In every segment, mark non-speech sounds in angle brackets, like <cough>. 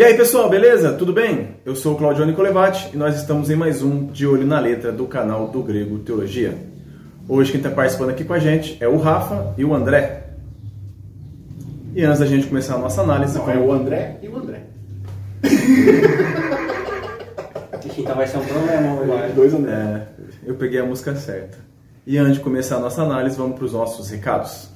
E aí pessoal, beleza? Tudo bem? Eu sou o Claudio Nicolevati e nós estamos em mais um De Olho na Letra do canal do Grego Teologia. Hoje quem está participando aqui com a gente é o Rafa e o André. E antes da gente começar a nossa análise... Não, é o André e o André. <laughs> então vai ser um problema hoje. Dois André. É, eu peguei a música certa. E antes de começar a nossa análise, vamos para os nossos recados.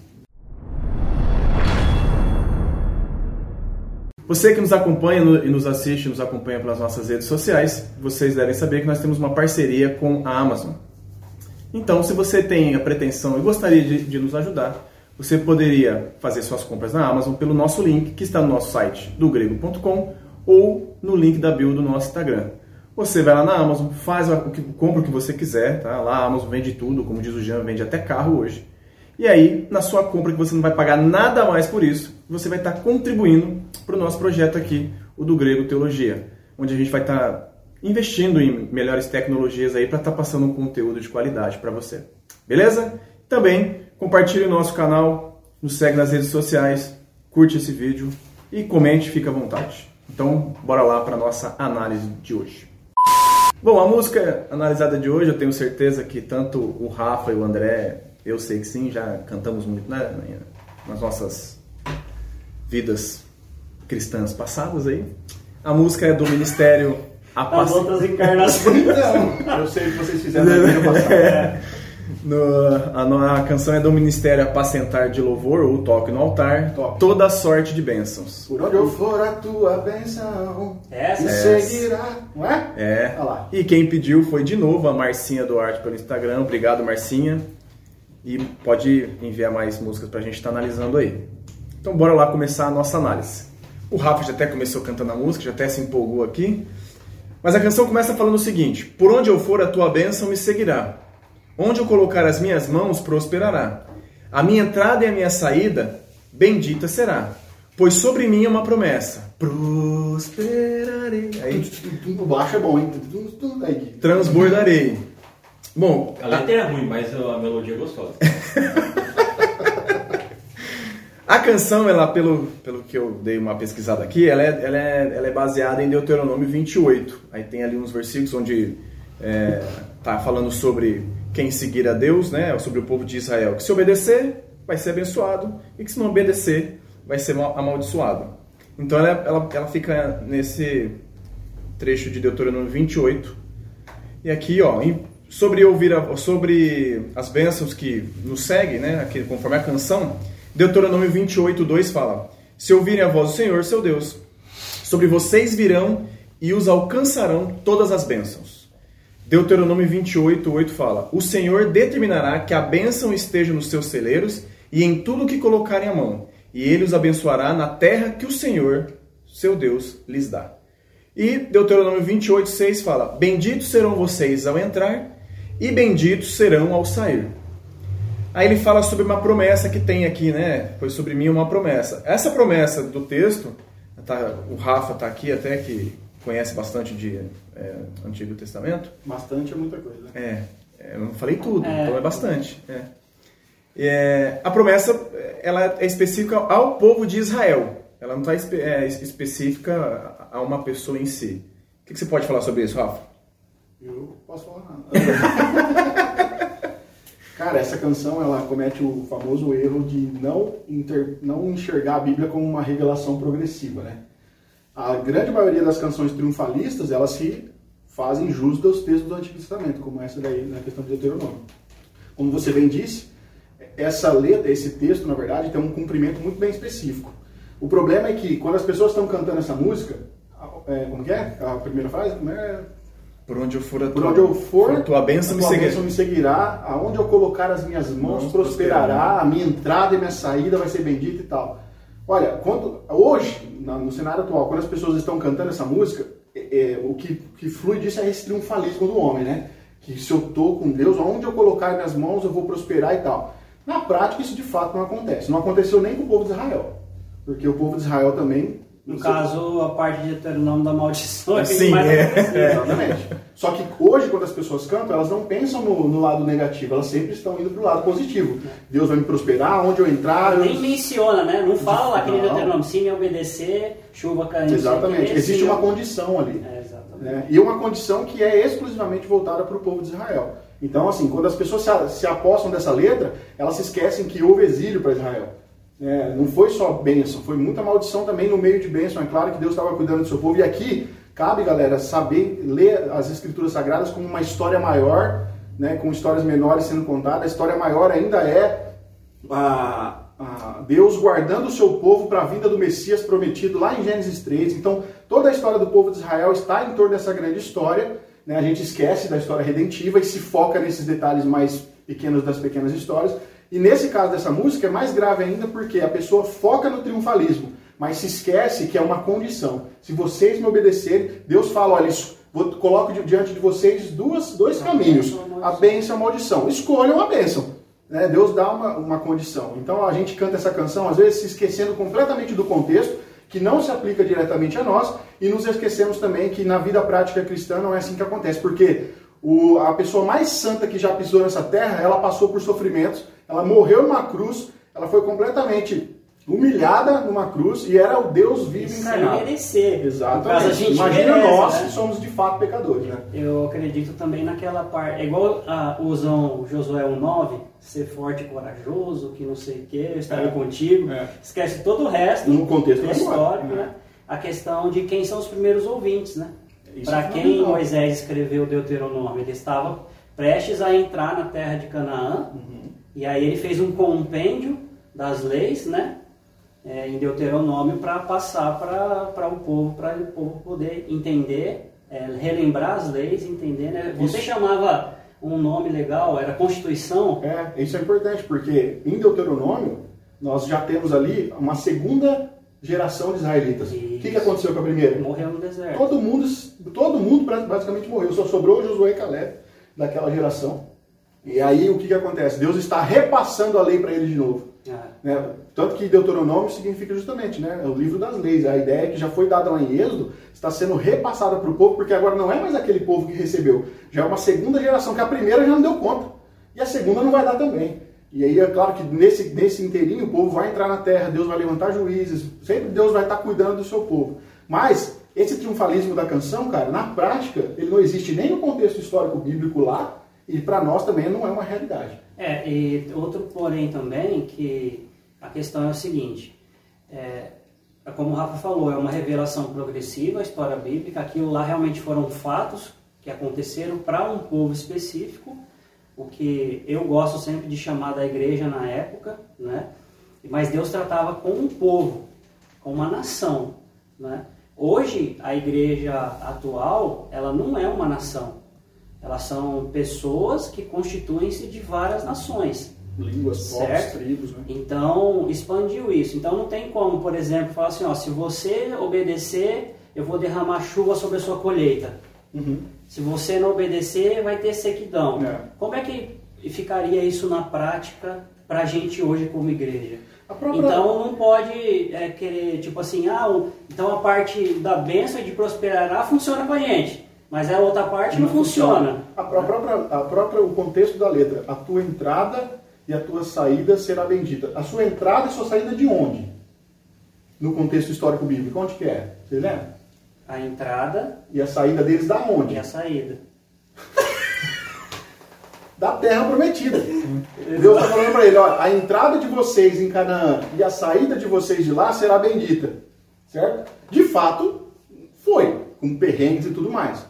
Você que nos acompanha e nos assiste, nos acompanha pelas nossas redes sociais, vocês devem saber que nós temos uma parceria com a Amazon. Então, se você tem a pretensão e gostaria de, de nos ajudar, você poderia fazer suas compras na Amazon pelo nosso link que está no nosso site do grego.com ou no link da bio do nosso Instagram. Você vai lá na Amazon, faz o que, compra o que você quiser, tá? Lá a Amazon vende tudo, como diz o Jean, vende até carro hoje. E aí, na sua compra, que você não vai pagar nada mais por isso, você vai estar contribuindo para o nosso projeto aqui, o do Grego Teologia, onde a gente vai estar investindo em melhores tecnologias aí para estar passando um conteúdo de qualidade para você. Beleza? Também compartilhe o nosso canal, nos segue nas redes sociais, curte esse vídeo e comente, fica à vontade. Então, bora lá para nossa análise de hoje. Bom, a música analisada de hoje, eu tenho certeza que tanto o Rafa e o André eu sei que sim, já cantamos muito né, nas nossas vidas cristãs passadas aí. A música é do Ministério As outras encarnações não. Eu sei que vocês fizeram na vida passada. <laughs> No, a, a, canção é do Ministério Apacentar de Louvor, ou Toque no Altar. Top. Toda sorte de bênçãos. Por onde eu for a tua bênção, Essa? me Essa. seguirá. Não é? É. Olha lá. E quem pediu foi de novo a Marcinha Duarte pelo Instagram. Obrigado, Marcinha. E pode enviar mais músicas pra gente estar analisando aí. Então bora lá começar a nossa análise. O Rafa já até começou cantando a música, já até se empolgou aqui. Mas a canção começa falando o seguinte: Por onde eu for, a tua bênção me seguirá. Onde eu colocar as minhas mãos, prosperará. A minha entrada e a minha saída, bendita será. Pois sobre mim é uma promessa: prosperarei. Aí O baixo é bom, hein? Transbordarei. Bom, A letra é ruim, mas a melodia é gostosa. <laughs> A canção, ela, pelo, pelo que eu dei uma pesquisada aqui, ela é, ela, é, ela é baseada em Deuteronômio 28. Aí tem ali uns versículos onde é, tá falando sobre quem seguir a Deus, né? Sobre o povo de Israel. Que se obedecer, vai ser abençoado. E que se não obedecer, vai ser mal- amaldiçoado. Então ela, ela, ela fica nesse trecho de Deuteronômio 28. E aqui, ó, sobre ouvir a- sobre as bênçãos que nos seguem, né, aqui, conforme a canção, Deuteronômio 28, 2 fala: Se ouvirem a voz do Senhor, seu Deus, sobre vocês virão e os alcançarão todas as bênçãos. Deuteronômio 28, 8 fala: O Senhor determinará que a bênção esteja nos seus celeiros e em tudo que colocarem a mão, e ele os abençoará na terra que o Senhor, seu Deus, lhes dá. E Deuteronômio 28, 6 fala: Benditos serão vocês ao entrar, e benditos serão ao sair. Aí ele fala sobre uma promessa que tem aqui, né? Foi sobre mim uma promessa. Essa promessa do texto, tá, o Rafa está aqui até que conhece bastante de é, Antigo Testamento. Bastante é muita coisa. É, é, eu não falei tudo, É. então é bastante. é. É, a promessa ela é específica ao povo de Israel. Ela não está espe- é, específica a uma pessoa em si. O que, que você pode falar sobre isso, Rafa? Eu posso falar nada. <laughs> Cara, essa canção ela comete o famoso erro de não, inter- não enxergar a Bíblia como uma revelação progressiva, né? A grande maioria das canções triunfalistas, elas se fazem jus dos textos do Antigo Testamento, como essa daí na questão de Deuteronômio. Como você bem disse, essa letra, esse texto, na verdade, tem um cumprimento muito bem específico. O problema é que quando as pessoas estão cantando essa música, é, como que é? A primeira frase? Como é? Por onde eu for, a Por tua, onde eu for, tua bênção a me tua seguirá. bênção me seguirá. Aonde eu colocar as minhas mãos Mãos prosperará. prosperará. A minha entrada e minha saída vai ser bendita e tal. Olha, quando, hoje, no cenário atual, quando as pessoas estão cantando essa música, é, é, o que, que flui disso é esse triunfalismo do homem, né? Que se eu tô com Deus, aonde eu colocar minhas mãos eu vou prosperar e tal. Na prática, isso de fato não acontece. Não aconteceu nem com o povo de Israel. Porque o povo de Israel também No caso, a parte de Deuteronômio da maldição é Sim, mais é. É, exatamente. Só que hoje, quando as pessoas cantam, elas não pensam no, no lado negativo, elas sempre estão indo para o lado positivo. Deus vai me prosperar, onde eu entrar. eu- Nem menciona, né? Não fala lá que nem Não. Deuteronômio, se me obedecer, chuva caindo. Exatamente. Existe eu- uma condição ali. É, exatamente. né? E uma condição que é exclusivamente voltada para o povo de Israel. Então, assim, quando as pessoas se, se apostam dessa letra, elas se esquecem que houve exílio para Israel. É, não foi só bênção, foi muita maldição também no meio de bênção. É claro que Deus estava cuidando do seu povo. E aqui, cabe, galera, saber ler as escrituras sagradas como uma história maior, né, com histórias menores sendo contadas. A história maior ainda é a, a Deus guardando o seu povo para a vinda do Messias prometido lá em Gênesis 3. Então, toda a história do povo de Israel está em torno dessa grande história. né? A gente esquece da história redentiva e se foca nesses detalhes mais pequenos das pequenas histórias. E nesse caso dessa música é mais grave ainda porque a pessoa foca no triunfalismo, mas se esquece que é uma condição. Se vocês me obedecerem, Deus fala, olha, isso- vou, coloco di- diante de vocês duas, dois caminhos, a bênção e a maldição. Escolham a bênção. né? Deus dá uma, uma condição. Então a gente canta essa canção, às vezes se esquecendo completamente do contexto, que não se aplica diretamente a nós, e nos esquecemos também que na vida prática cristã não é assim que acontece, porque o- a pessoa mais santa que já pisou nessa terra, ela passou por sofrimentos, ela morreu numa cruz, ela foi completamente humilhada numa cruz e era o Deus vivo Sem encarnado. merecer. No caso, Exatamente. Imagina merece, nós né? que somos de fato pecadores, né? Eu acredito também naquela parte. É igual ah, usam Josué 1,9, ser forte e corajoso, que não sei o que, eu estarei É. contigo. É. Esquece todo o resto No contexto histórico, É. né? A questão de quem são os primeiros ouvintes, né? Para é quem. Moisés escreveu Deuteronômio, ele estava prestes a entrar na terra de Canaã, Uhum. E aí ele fez um compêndio das leis, né? é, em Deuteronômio para passar para o povo, para o povo poder entender, é, relembrar as leis, entender. Né? Você Isso. chamava um nome legal, era Constituição. É, isso é importante, porque em Deuteronômio nós já temos ali uma segunda geração de israelitas. O que, que aconteceu com a primeira? Morreu no deserto. Todo mundo, todo mundo basicamente morreu, só sobrou Josué e Caleb daquela geração. E aí o que, que acontece? Deus está repassando a lei para eles de novo. Ah, né? Tanto que Deuteronômio significa justamente né? é o livro das leis. A ideia é que já foi dada lá em Êxodo está sendo repassada para o povo, porque agora não é mais aquele povo que recebeu. Já é uma segunda geração, que a primeira já não deu conta. E a segunda não vai dar também. E aí é claro que nesse, nesse inteirinho o povo vai entrar na terra, Deus vai levantar juízes, sempre Deus vai estar cuidando do seu povo. Mas esse triunfalismo da canção, cara, na prática, ele não existe nem no contexto histórico bíblico lá, e para nós também não é uma realidade. É, e outro porém também, que a questão é o seguinte, é, é como o Rafa falou, é uma revelação progressiva, a história bíblica, aquilo lá realmente foram fatos que aconteceram para um povo específico, o que eu gosto sempre de chamar da igreja na época, né? mas Deus tratava com um povo, com uma nação. Né? Hoje, a igreja atual, ela não é uma nação, elas são pessoas que constituem-se de várias nações. Línguas, povos, tribos, né? Então, expandiu isso. Então, não tem como, por exemplo, falar assim, ó, se você obedecer, eu vou derramar chuva sobre a sua colheita. Uhum. Se você não obedecer, vai ter sequidão. É. Como é que ficaria isso na prática para a gente hoje como igreja? Própria- Então não pode é, querer, tipo assim, ah, então a parte da bênção e de prosperará funciona com a gente, mas a outra parte não, funciona. A, pró- a própria, a própria, o contexto da letra, a tua entrada e a tua saída será bendita. A sua entrada e sua saída de onde? No contexto histórico bíblico, onde que é? Vocês lembram? A entrada E a saída deles da onde? e a saída. <laughs> Da terra prometida. Deus está falando para ele, ó, a entrada de vocês em Canaã e a saída de vocês de lá será bendita. Certo? De fato, foi, com perrengues e tudo mais.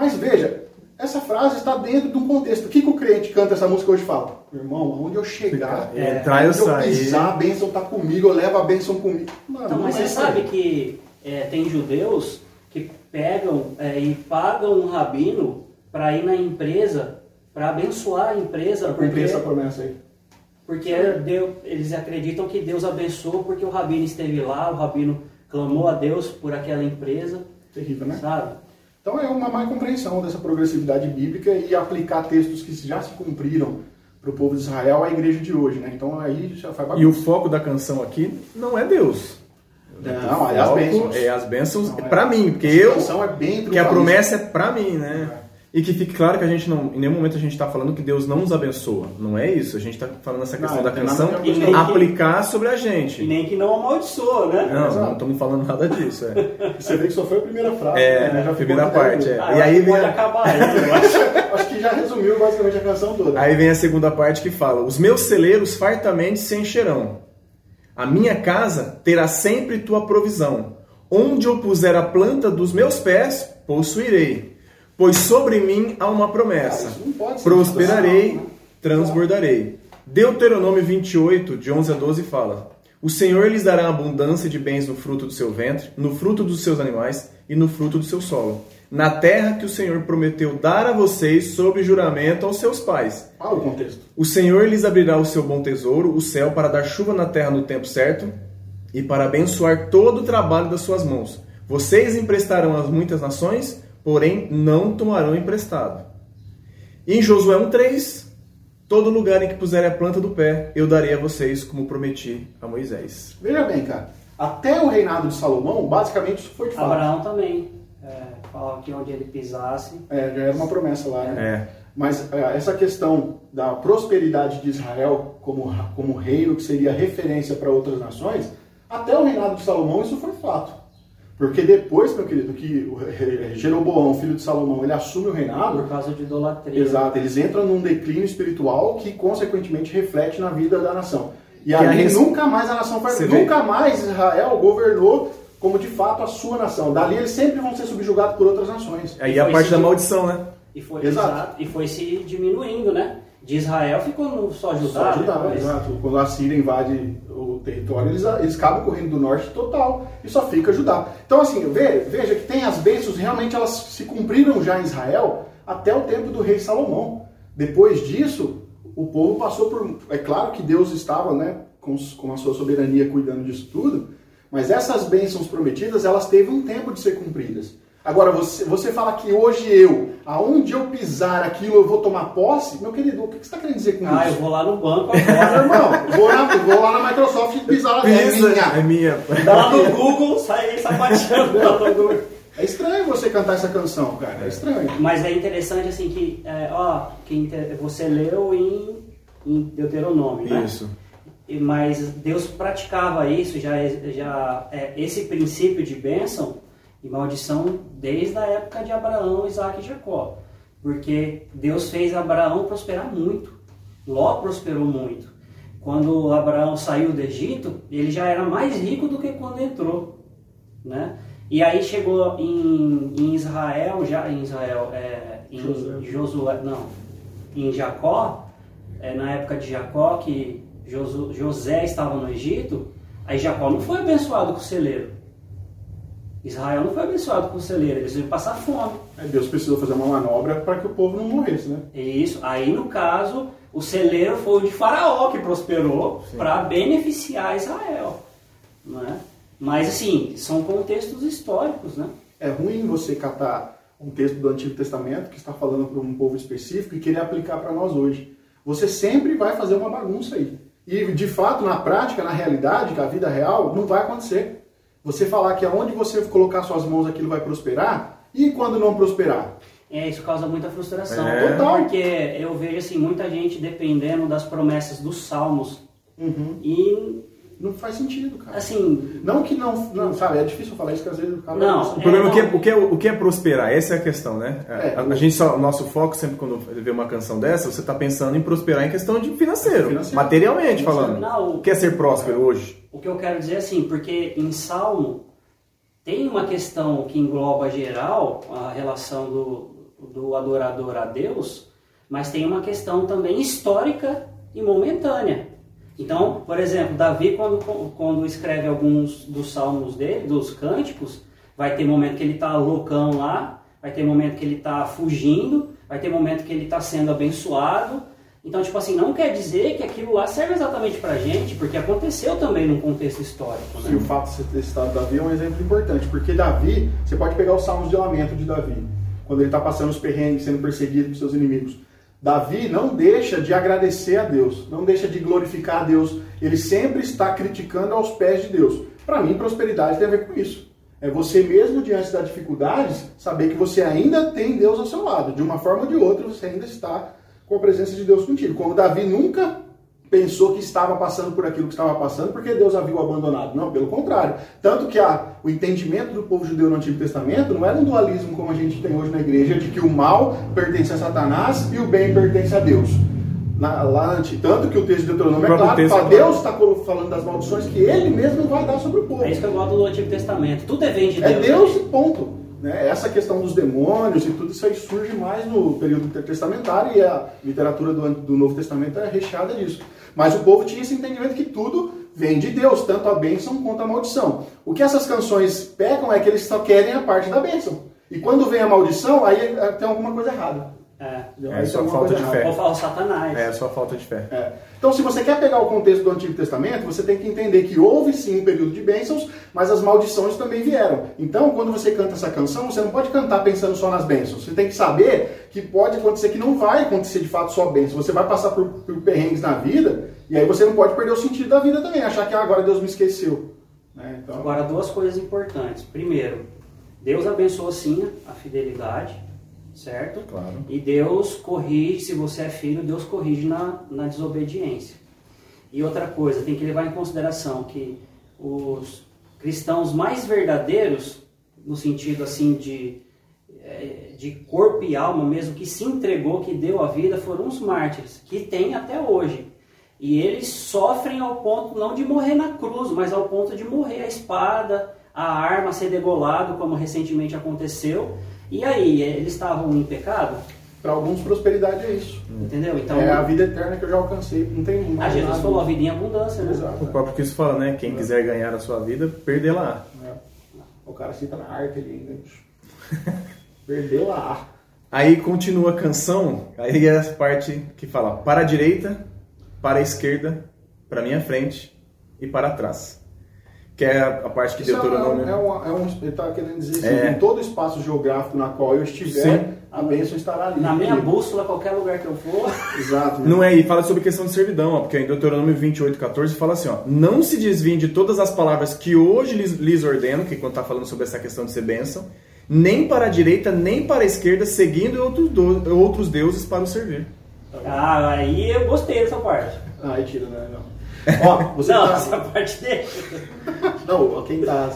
Mas veja, essa frase está dentro de um contexto. O que, que o crente que canta essa música hoje fala? Irmão, aonde eu chegar, É, entrar eu sair. pisar, a bênção está comigo, eu levo a bênção comigo. Mano, Então, mas é você sabe aí. que é, tem judeus que pegam é, e pagam um rabino para ir na empresa, para abençoar a empresa, Para cumprir porque, essa promessa aí. porque Deus, eles acreditam que Deus abençoou porque o rabino esteve lá, o rabino clamou a Deus por aquela empresa, Terrível, né? sabe? Então é uma má compreensão dessa progressividade bíblica e aplicar textos que já se cumpriram para o povo de Israel à igreja de hoje, né? Então aí já faz E o foco da canção aqui não é Deus. Não, é as bênçãos. É as bênçãos é- pra mim, porque a eu. situação é bem Que a promessa é pra mim, né? E que fique claro que a gente não, em nenhum momento a gente está falando que Deus não nos abençoa. Não é isso. A gente está falando essa questão não da canção aplicar sobre a E gente. nem que não amaldiçoa, né? Não, Exato. não estamos falando nada disso. É, <laughs> Você vê que só foi a primeira frase. É, né? Já a primeira parte, é. Ah, E aí acho que vem pode a- acabar aí, <laughs> eu acho. Acho que já resumiu basicamente a canção toda. Aí vem a segunda parte que fala: Os meus celeiros fartamente se encherão. A minha casa terá sempre tua provisão. Onde eu puser a planta dos meus pés, possuirei. Pois sobre mim há uma promessa. Prosperarei, né? transbordarei. Deuteronômio 28, de 11 a 12 fala: O Senhor lhes dará abundância de bens no fruto do seu ventre, no fruto dos seus animais e no fruto do seu solo, na terra que o Senhor prometeu dar a vocês sob juramento aos seus pais. Fala o contexto. O Senhor lhes abrirá o seu bom tesouro, o céu, para dar chuva na terra no tempo certo e para abençoar todo o trabalho das suas mãos. Vocês emprestarão às muitas nações, porém não tomarão emprestado. E em Josué 1,3: Todo lugar em que puserem a planta do pé, eu darei a vocês, como prometi a Moisés. Veja bem, cara. Até o reinado de Salomão, basicamente isso foi de fato. Abraão também. É, falava que onde ele pisasse. É, já era uma promessa lá, né? É. Mas é, essa questão da prosperidade de Israel como, como reino que seria referência para outras nações, até o reinado de Salomão isso foi fato. Porque depois, meu querido, que Jeroboão, filho de Salomão, ele assume o reinado, Por causa de idolatria. Exato, eles entram num declínio espiritual que consequentemente reflete na vida da nação. E Que ali a res- nunca mais a nação foi, Você vê? nunca mais Israel governou como de fato a sua nação. Dali eles sempre vão ser subjugados por outras nações. Aí a Foi parte esse da maldição, né? E foi, Exato. exato, e foi se diminuindo, né? De Israel ficou no só Judá. Só Judá, depois. exato. Quando a Síria invade o território, eles, eles acabam correndo do norte total e só fica Judá. Então, assim, ve- veja que tem as bênçãos, realmente elas se cumpriram já em Israel até o tempo do rei Salomão. Depois disso, o povo passou por. É claro que Deus estava né, com, com a sua soberania cuidando disso tudo, mas essas bênçãos prometidas, elas teve um tempo de ser cumpridas. Agora, você, você fala que hoje eu, aonde eu pisar aquilo, eu vou tomar posse? Meu querido, o que você está querendo dizer com Ah, eu isso? vou lá no banco <laughs> Meu agora. irmão, vou, na- vou lá na Microsoft e pisar lá é Pisa, minha. é minha. Dá lá no Google, sai sapateando. É estranho você cantar essa canção, cara. É estranho. Mas é interessante assim que, é, ó, que você leu em, em Deuteronômio, né? Isso. E- Mas Deus praticava isso, já, já é, esse princípio de bênção e maldição desde a época de Abraão, Isaac e Jacó. Porque Deus fez Abraão prosperar muito. Ló prosperou muito. Quando Abraão saiu do Egito, ele já era mais rico do que quando entrou. Né? E aí chegou em, em Israel, já em Israel, é, em Josué. Josué, não, em Jacó, é, na época de Jacó, que Josu- José estava no Egito, aí Jacó não foi abençoado com o celeiro. Israel não foi abençoado com o celeiro, eles iam passar fome. Aí Deus precisou fazer uma manobra para que o povo não morresse, né? Isso. Aí, no caso, o celeiro foi o de Faraó que prosperou para beneficiar Israel. Não é? Mas, assim, são contextos históricos, né? É ruim você catar um texto do Antigo Testamento que está falando para um povo específico e querer aplicar para nós hoje. Você sempre vai fazer uma bagunça aí. E, de fato, na prática, na realidade, na vida real, não vai acontecer. Você falar que aonde você colocar suas mãos aquilo vai prosperar, e quando não prosperar? É, isso causa muita frustração. É. Total. Porque eu vejo, assim, muita gente dependendo das promessas dos salmos. Uhum. E, Não faz sentido, cara. assim, Não que não, não, sabe, é difícil falar isso que às vezes o cara Não, O problema é, É, o, que é, não. o, que é, o que é prosperar, essa é a questão, né? A- É, a, o- a gente só, o nosso foco sempre quando vê uma canção dessa, você está pensando em prosperar em questão de financeiro, Financeiro. materialmente Financeiro. falando. Não, o- o que é ser próspero hoje? O que eu quero dizer é assim, porque em Salmo tem uma questão que engloba geral a relação do, do adorador a Deus, mas tem uma questão também histórica e momentânea. Então, por exemplo, Davi, quando, quando escreve alguns dos salmos dele, dos cânticos, vai ter momento que ele está loucão lá, vai ter momento que ele está fugindo, vai ter momento que ele está sendo abençoado. Então, tipo assim, não quer dizer que aquilo lá serve exatamente pra gente, porque aconteceu também num contexto histórico, E o né? fato de você ter citado Davi é um exemplo importante, porque Davi, você pode pegar os salmos de lamento de Davi, quando ele está passando os perrengues, sendo perseguido por seus inimigos. Davi não deixa de agradecer a Deus, não deixa de glorificar a Deus, ele sempre está criticando aos pés de Deus. Para mim, prosperidade tem a ver com isso. É você mesmo diante das dificuldades saber que você ainda tem Deus ao seu lado. De uma forma ou de outra, você ainda está com a presença de Deus contigo. Como Davi nunca pensou que estava passando por aquilo que estava passando porque Deus havia o abandonado. Não, pelo contrário. Tanto que a, o entendimento do povo judeu no Antigo Testamento não era um dualismo como a gente tem hoje na igreja, de que o mal pertence a Satanás e o bem pertence a Deus. Na, lá, tanto que o texto de Deuteronômio é claro, fala, Deus está falando das maldições que ele mesmo vai dar sobre o povo. É isso que eu gosto do Antigo Testamento. Tudo é vem de Deus. É Deus e ponto. Né? Essa questão dos demônios e tudo isso aí surge mais no período intertestamentário e a literatura do, do Novo Testamento é recheada disso. Mas o povo tinha esse entendimento que tudo vem de Deus, tanto a bênção quanto a maldição. O que essas canções pecam é que eles só querem a parte da bênção. E quando vem a maldição, aí é, tem alguma coisa errada. É, é só falta de fé. Ou fala Satanás. É só falta de fé. É. Então, se você quer pegar o contexto do Antigo Testamento, você tem que entender que houve sim um período de bênçãos, mas as maldições também vieram. Então, quando você canta essa canção, você não pode cantar pensando só nas bênçãos. Você tem que saber que pode acontecer que não vai acontecer de fato só bênçãos. Você vai passar por, por perrengues na vida, e aí você não pode perder o sentido da vida também, achar que ah, agora Deus me esqueceu. Né? Então... Agora, duas coisas importantes. Primeiro, Deus abençoou sim a fidelidade certo? Claro. E Deus corrige, se você é filho, Deus corrige na, na desobediência. E outra coisa, tem que levar em consideração que os cristãos mais verdadeiros, no sentido assim de, é, de corpo e alma mesmo, que se entregou, que deu a vida, foram os mártires, que tem até hoje. E eles sofrem ao ponto não de morrer na cruz, mas ao ponto de morrer a espada, a arma ser degolado, como recentemente aconteceu, e aí, eles estavam em pecado? Para alguns, prosperidade é isso. Entendeu? Então, é a vida eterna que eu já alcancei. Não tem mais. A Jesus nada. falou a vida em abundância, né? Exato. O próprio Cristo fala, né? Quem é. quiser ganhar a sua vida, perder lá. É. O cara cita na arte ali ainda. <laughs> perder lá. Aí continua a canção, aí é a parte que fala para a direita, para a esquerda, para minha frente e para trás que é a parte que Deuteronômio... É, um, é um, ele está querendo dizer assim, é. em todo espaço geográfico na qual eu estiver, Sim. a bênção estará ali. Na minha bússola, qualquer lugar que eu for. <laughs> Exato. Não é, e fala sobre questão de servidão, ó, porque em Deuteronômio 28, 14 fala assim, ó, não se desviem de todas as palavras que hoje lhes, lhes ordeno, que quando está falando sobre essa questão de ser bênção, nem para a direita, nem para a esquerda, seguindo outros, do, outros deuses para o servir. Ah, aí eu gostei dessa parte. Ah, aí tira, né? Não. <laughs> Ó, você não, tá... essa parte dele. não, quem tá,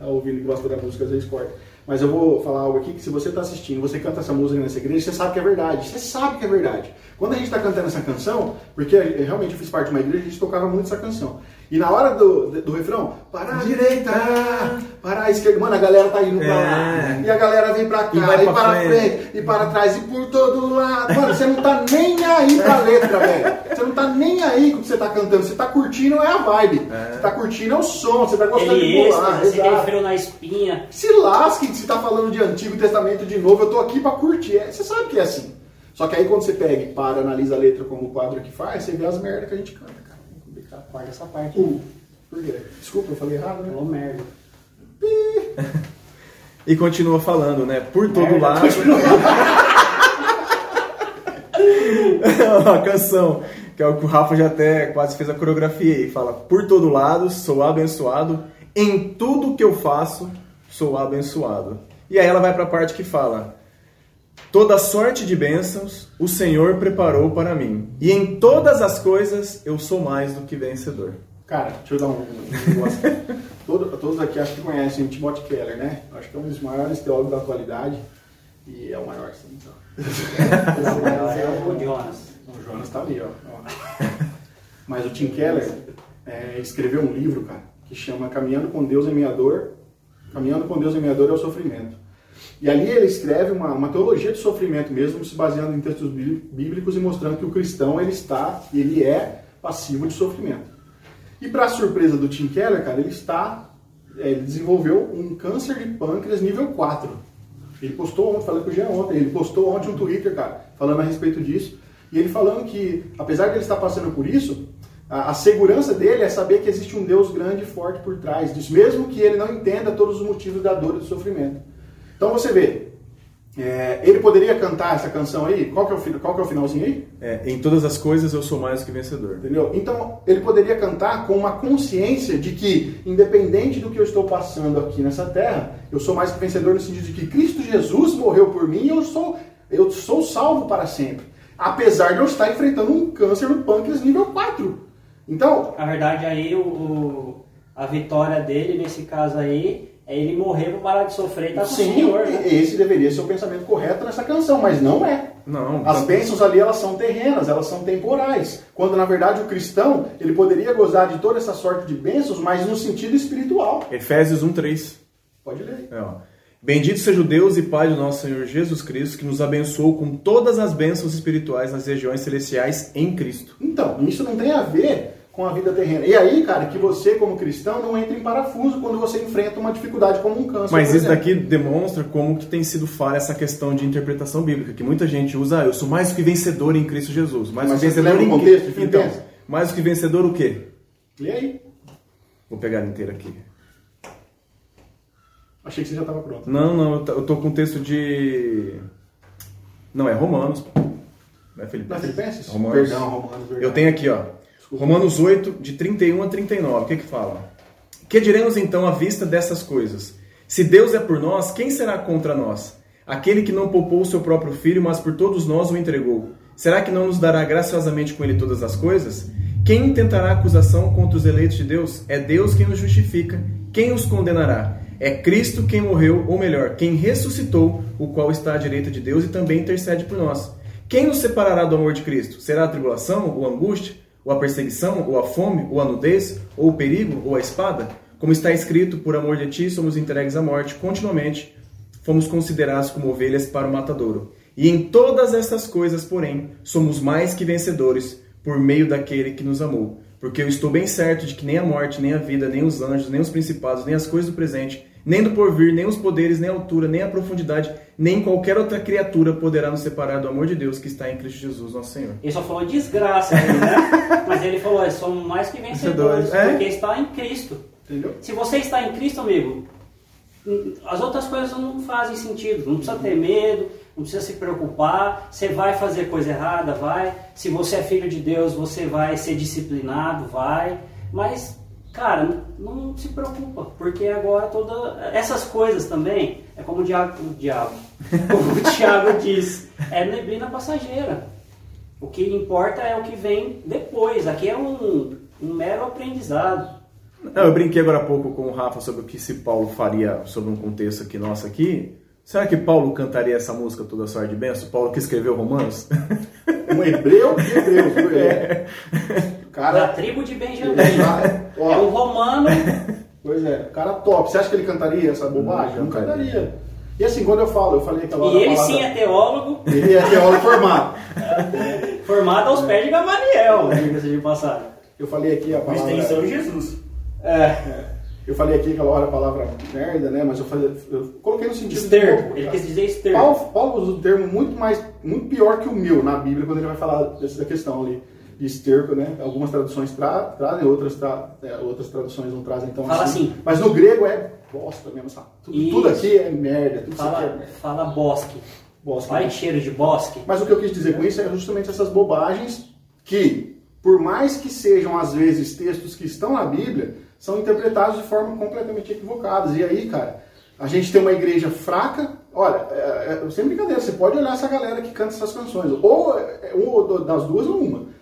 tá ouvindo e gosta da música às vezes corta. Mas eu vou falar algo aqui que se você está assistindo, você canta essa música nessa igreja, você sabe que é verdade. Você sabe que é verdade. Quando a gente está cantando essa canção, porque realmente eu fiz parte de uma igreja, a gente tocava muito essa canção. E na hora do, do, do refrão, para a direita, para a esquerda. Mano, a galera tá indo pra lá. É. E a galera vem pra cá, e, e para frente. frente, e para trás, e por todo lado. Mano, você não tá nem aí pra letra, velho. Você não tá nem aí com o que você tá cantando. Você tá curtindo é a vibe. É. Você tá curtindo é o som, você tá gostando Ele de pular. Esse, exato. na espinha. Se lasque que você tá falando de Antigo Testamento de novo, eu tô aqui pra curtir. É, você sabe que é assim. Só que aí quando você pega e para, analisa a letra como o quadro aqui faz, você vê as merdas que a gente canta. Guarda essa parte. Uh, por quê? Desculpa, eu falei errado, né? Falou merda. <laughs> e continua falando, né? Por todo merda, lado. <laughs> a canção, que é o que o Rafa já até quase fez a coreografia aí. Fala: Por todo lado sou abençoado, em tudo que eu faço sou abençoado. E aí ela vai para a parte que fala: Toda sorte de bênçãos o Senhor preparou para mim, e em todas as coisas eu sou mais do que vencedor. Cara, deixa eu dar um, negócio. <laughs> Todo, todos aqui acho que conhecem Timothy Keller, né? Acho que é um dos maiores teólogos da atualidade. E é o maior, sim. Então. <laughs> o maior é o Jonas. O Jonas tá ali, ó. Mas o Tim Keller é, escreveu um livro, cara, que chama Caminhando com Deus em Minha Dor. Caminhando com Deus em Minha Dor é o Sofrimento. E ali ele escreve uma, uma teologia de sofrimento mesmo, se baseando em textos bíblicos e mostrando que o cristão ele está, ele é passivo de sofrimento. E para surpresa do Tim Keller, cara, ele está, é, ele desenvolveu um câncer de pâncreas nível 4. Ele postou ontem, falei com o Jean ontem, ele postou ontem um Twitter, cara, falando a respeito disso. E ele falando que, apesar de ele estar passando por isso, a, a, segurança dele é saber que existe um Deus grande e forte por trás disso, mesmo que ele não entenda todos os motivos da dor e do sofrimento. Então você vê, É, ele poderia cantar essa canção aí? Qual que é o, qual que é o finalzinho aí? É, em todas as coisas eu sou mais que vencedor. Entendeu? Então, ele poderia cantar com uma consciência de que, independente do que eu estou passando aqui nessa terra, eu sou mais que vencedor no sentido de que Cristo Jesus morreu por mim e eu sou, eu sou salvo para sempre. Apesar de eu estar enfrentando um câncer no pâncreas nível 4. Então, Na verdade, aí o, o- a vitória dele, nesse caso aí, é ele morrer para parar de sofrer e o sim, Senhor. né? esse deveria ser o pensamento correto nessa canção, mas não é. Não, As tá- bênçãos ali elas são terrenas, elas são temporais. Quando na verdade o cristão ele poderia gozar de toda essa sorte de bênçãos, mas no sentido espiritual. Efésios 1:3. Pode ler. É, ó. Bendito seja o Deus e Pai do nosso Senhor Jesus Cristo, que nos abençoou com todas as bênçãos espirituais nas regiões celestiais em Cristo. Então, isso não tem a ver com a vida terrena. E aí, cara, que você como cristão não entre em parafuso quando você enfrenta uma dificuldade como um câncer. Mas isso daqui demonstra como que tem sido falha essa questão de interpretação bíblica, que muita gente usa, ah, eu sou mais que vencedor em Cristo Jesus. Mais Mas que vencedor em contexto de Então, mais do que vencedor o quê? E aí? Vou pegar inteira aqui. Achei que você já estava pronto. Não, não, eu tô- com o texto de. Não, é Romanos. Não é Filipenses? Na Filipenses? Romanos. Perdão, Romanos. Verdade. Eu tenho aqui, ó. Romanos 8, de 31 a 39. O que que fala? Que diremos então à vista dessas coisas? Se Deus é por nós, quem será contra nós? Aquele que não poupou o seu próprio filho, mas por todos nós o entregou. Será que não nos dará graciosamente com ele todas as coisas? Quem intentará acusação contra os eleitos de Deus? É Deus quem os justifica. Quem os condenará? É Cristo quem morreu, ou melhor, quem ressuscitou, o qual está à direita de Deus e também intercede por nós. Quem nos separará do amor de Cristo? Será a tribulação, ou angústia, ou a perseguição, ou a fome, ou a nudez, ou o perigo, ou a espada? Como está escrito, por amor de ti somos entregues à morte continuamente, fomos considerados como ovelhas para o matadouro. E em todas estas coisas, porém, somos mais que vencedores por meio daquele que nos amou. Porque eu estou bem certo de que nem a morte, nem a vida, nem os anjos, nem os principados, nem as coisas do presente, nem do porvir, nem os poderes, nem a altura, nem a profundidade, nem qualquer outra criatura poderá nos separar do amor de Deus que está em Cristo Jesus, nosso Senhor. Ele só falou desgraça né? <laughs> Mas ele falou, somos mais que Vencedores, é. porque está em Cristo. Entendeu? Se você está em Cristo, amigo, as outras coisas não fazem sentido. Não precisa ter medo, não precisa se preocupar. Você vai fazer coisa errada, vai. Se você é filho de Deus, você vai ser disciplinado, vai. Mas, cara, não se preocupa, porque agora toda essas coisas também é como o diabo, o diabo <laughs> como o Tiago diz, é neblina passageira. O que importa é o que vem depois. Aqui é um, um mero aprendizado. Não, eu brinquei agora há pouco com o Rafa sobre o que se Paulo faria sobre um contexto aqui nosso aqui. Será que Paulo cantaria essa música toda sorte de benção? Paulo que escreveu Romanos? Um hebreu viu? <laughs> É. O Da Cara, tribo de Benjamim. <laughs> É um romano. pois é, cara top. Você acha que ele cantaria essa bobagem? Não, Não cantaria. E assim, quando eu falo, eu falei aquela hora E ele palavra- sim é teólogo, Ele é teólogo formado. <laughs> formado aos pés de Gamaliel, diga-se de passagem. Eu falei aqui a palavra... extensão de Jesus. É. Eu falei aqui aquela hora a palavra merda, né? Mas eu, falei, eu coloquei no sentido... Esterco. Ele quis dizer esterco. Paulo, Paulo usa um termo muito mais, muito pior que o meu na Bíblia quando ele vai falar dessa questão ali esterco, né? Algumas traduções tra trazem, outras, tra é, outras traduções não trazem então Fala assim. Mas no grego é bosta mesmo, sabe? Tudo, tudo aqui é merda, tudo isso aqui Fala, é <laughs> fala bosque. bosta. Vai cheiro de bosque. Mas o que eu quis dizer com isso é justamente essas bobagens que, por mais que sejam às vezes textos que estão na Bíblia, são interpretados de forma completamente equivocadas. E aí, cara, a gente tem uma igreja fraca. Olha, é, é, sem brincadeira, você pode olhar essa galera que canta essas canções. Ou é ou das duas ou uma.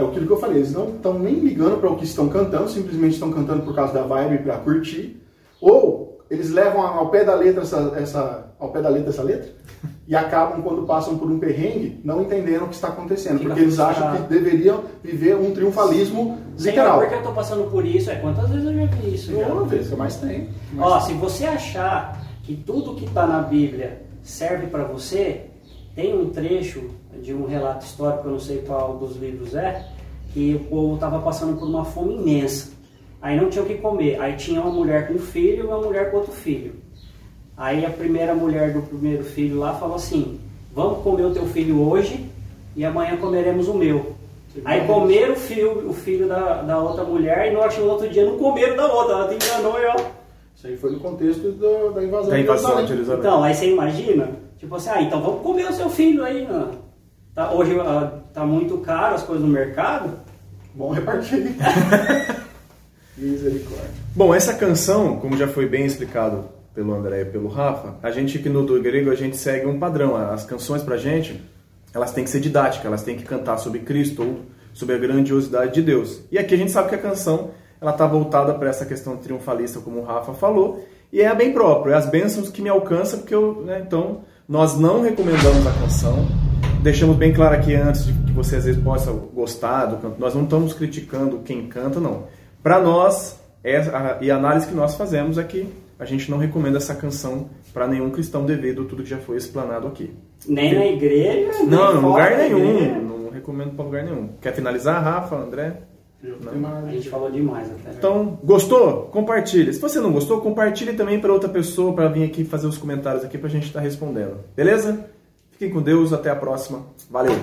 É aquilo que eu falei, eles não estão nem ligando para o que estão cantando, simplesmente estão cantando por causa da vibe para curtir. Ou eles levam ao pé da letra essa, essa, ao pé da letra essa letra e acabam quando passam por um perrengue não entendendo o que está acontecendo, Fica porque eles acham que deveriam viver um triunfalismo Senhor, literal. por que eu tô passando por isso? É quantas vezes eu já vi isso? já? Uma vez que mais tem. Ó, se você achar que tudo que está na Bíblia serve para você, tem um trecho de um relato histórico, eu não sei qual dos livros é, que o povo estava passando por uma fome imensa. Aí não tinha o que comer. Aí tinha uma mulher com um filho e uma mulher com outro filho. Aí a primeira mulher do primeiro filho lá falou assim: Vamos comer o teu filho hoje e amanhã comeremos o meu. Aí comeram o filho, o filho da, da outra mulher e no, que outro dia não comeram da outra. Ela te enganou e ó. Isso aí foi no contexto do- da invasão Da invasão de Jerusalém. Então, aí você imagina, Tipo assim, ah, então vamos comer o seu filho aí. Né? Tá, hoje ah, tá muito caro as coisas no mercado. Bom repartir. <laughs> Misericórdia. Bom, essa canção, como já foi bem explicado pelo André e pelo Rafa, a gente que no do grego a gente segue um padrão. As canções pra gente, elas têm que ser didáticas, elas têm que cantar sobre Cristo ou sobre a grandiosidade de Deus. E aqui a gente sabe que a canção ela está voltada para essa questão triunfalista, como o Rafa falou, e é bem próprio, é as bênçãos que me alcançam, porque eu, né, então nós não recomendamos a canção. Deixamos bem claro aqui antes de que você às vezes possa gostar do canto, nós não estamos criticando quem canta, não. Para nós, é a, e a análise que nós fazemos é que a gente não recomenda essa canção para nenhum cristão devido a tudo que já foi explanado aqui. Nem na igreja? Não, em lugar nenhum. Não recomendo para lugar nenhum. Quer finalizar, Rafa, André? A gente falou demais até. Então, gostou? Compartilhe. Se você não gostou, compartilhe também para outra pessoa para vir aqui fazer os comentários aqui para a gente estar respondendo. Beleza? Fiquem com Deus, até a próxima. Valeu!